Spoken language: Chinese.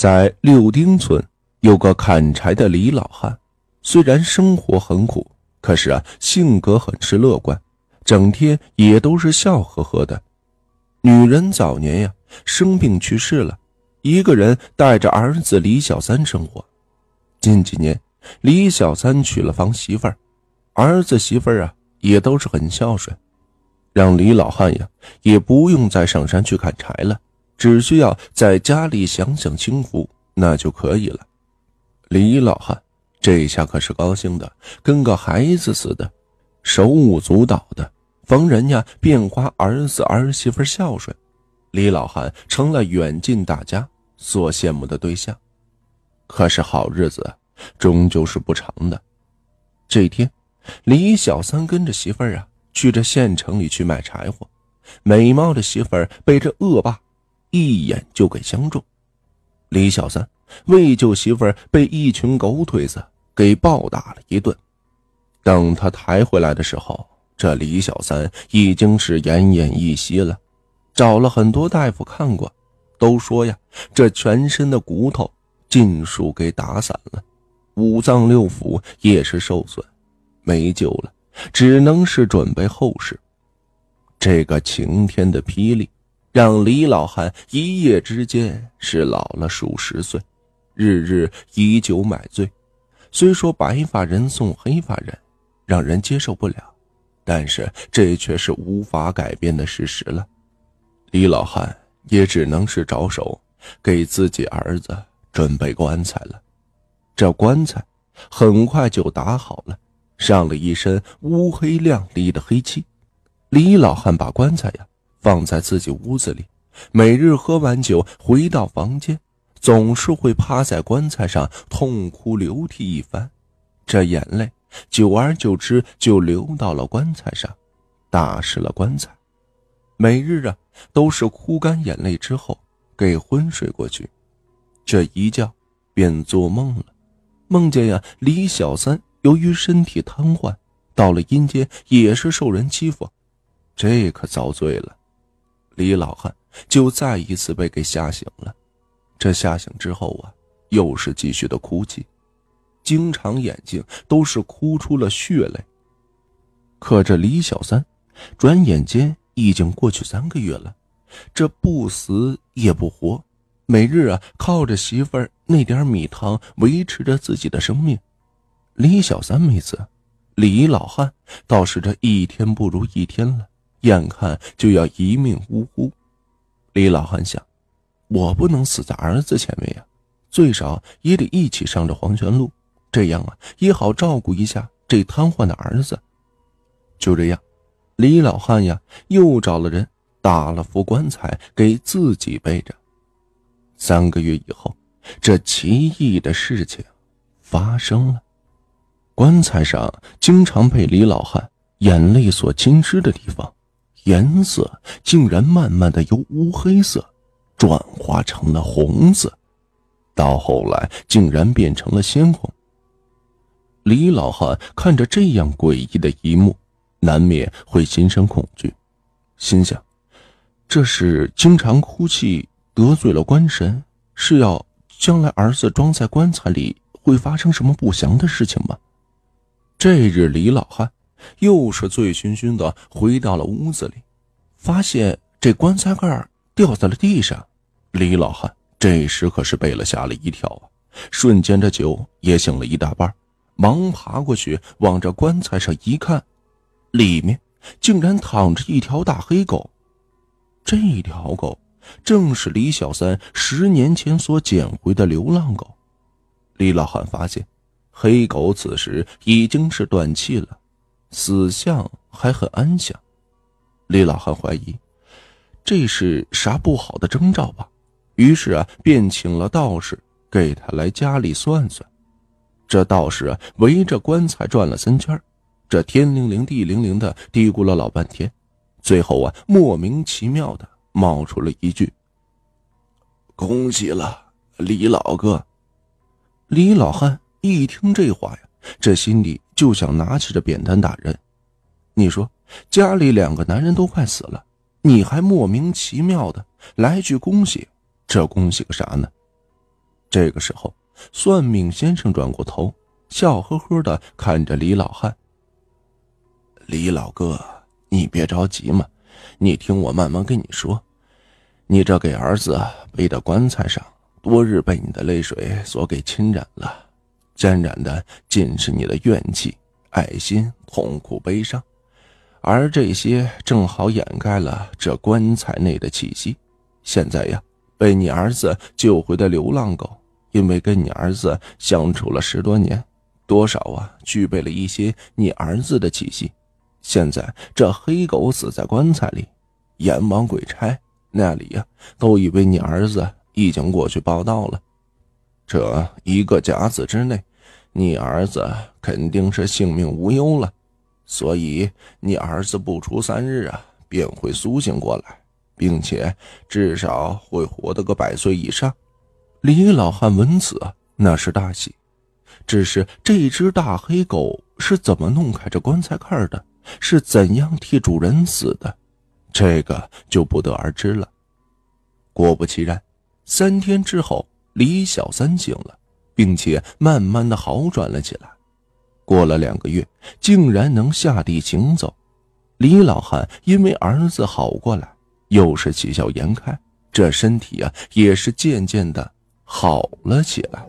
在六丁村有个砍柴的李老汉，虽然生活很苦，可是啊，性格很是乐观，整天也都是笑呵呵的。女人早年呀生病去世了，一个人带着儿子李小三生活。近几年，李小三娶了房媳妇儿，儿子媳妇儿啊也都是很孝顺，让李老汉呀也不用再上山去砍柴了，只需要在家里享享清福那就可以了。李老汉这下可是高兴的跟个孩子似的，手舞足蹈的。逢人家便夸儿子儿媳妇孝顺，李老汉成了远近大家所羡慕的对象。可是好日子终究是不长的。这天，李小三跟着媳妇儿啊去这县城里去买柴火，美貌的媳妇儿被这恶霸一眼就给相中。李小三为救媳妇儿，被一群狗腿子给暴打了一顿。等他抬回来的时候。这李小三已经是奄奄一息了，找了很多大夫看过，都说呀，这全身的骨头尽数给打散了，五脏六腑也是受损，没救了，只能是准备后事。这个晴天的霹雳，让李老汉一夜之间是老了数十岁，日日以酒买醉。虽说白发人送黑发人，让人接受不了。但是这却是无法改变的事实了，李老汉也只能是着手给自己儿子准备棺材了。这棺材很快就打好了，上了一身乌黑亮丽的黑漆。李老汉把棺材呀放在自己屋子里，每日喝完酒回到房间，总是会趴在棺材上痛哭流涕一番，这眼泪。久而久之，就流到了棺材上，打湿了棺材。每日啊，都是哭干眼泪之后，给昏睡过去。这一觉，便做梦了，梦见呀，李小三由于身体瘫痪，到了阴间也是受人欺负，这可遭罪了。李老汉就再一次被给吓醒了。这吓醒之后啊，又是继续的哭泣。经常眼睛都是哭出了血泪。可这李小三，转眼间已经过去三个月了，这不死也不活，每日啊靠着媳妇儿那点米汤维持着自己的生命。李小三没死，李老汉倒是这一天不如一天了，眼看就要一命呜呼。李老汉想，我不能死在儿子前面呀，最少也得一起上这黄泉路。这样啊，也好照顾一下这瘫痪的儿子。就这样，李老汉呀，又找了人打了副棺材给自己背着。三个月以后，这奇异的事情发生了：棺材上经常被李老汉眼泪所浸湿的地方，颜色竟然慢慢的由乌黑色转化成了红色，到后来竟然变成了鲜红。李老汉看着这样诡异的一幕，难免会心生恐惧，心想：这是经常哭泣得罪了官神，是要将来儿子装在棺材里会发生什么不祥的事情吗？这日，李老汉又是醉醺醺的回到了屋子里，发现这棺材盖掉在了地上。李老汉这时可是被了吓了一跳啊，瞬间这酒也醒了一大半。忙爬过去，往这棺材上一看，里面竟然躺着一条大黑狗。这条狗正是李小三十年前所捡回的流浪狗。李老汉发现，黑狗此时已经是断气了，死相还很安详。李老汉怀疑这是啥不好的征兆吧，于是啊，便请了道士给他来家里算算。这道士啊，围着棺材转了三圈，这天灵灵地灵灵的嘀咕了老半天，最后啊，莫名其妙的冒出了一句：“恭喜了，李老哥。”李老汉一听这话呀，这心里就想拿起这扁担打人。你说家里两个男人都快死了，你还莫名其妙的来句恭喜，这恭喜个啥呢？这个时候，算命先生转过头，笑呵呵的看着李老汉：“李老哥，你别着急嘛，你听我慢慢跟你说。你这给儿子背的棺材上，多日被你的泪水所给侵染了，沾染的尽是你的怨气、爱心、痛苦、悲伤，而这些正好掩盖了这棺材内的气息。现在呀，被你儿子救回的流浪狗。”因为跟你儿子相处了十多年，多少啊，具备了一些你儿子的气息。现在这黑狗死在棺材里，阎王鬼差那里呀，都以为你儿子已经过去报道了。这一个甲子之内，你儿子肯定是性命无忧了。所以你儿子不出三日啊，便会苏醒过来，并且至少会活得个百岁以上。李老汉闻此，那是大喜。只是这只大黑狗是怎么弄开这棺材盖的，是怎样替主人死的，这个就不得而知了。果不其然，三天之后，李小三醒了，并且慢慢的好转了起来。过了两个月，竟然能下地行走。李老汉因为儿子好过来，又是喜笑颜开，这身体啊，也是渐渐的。好了起来。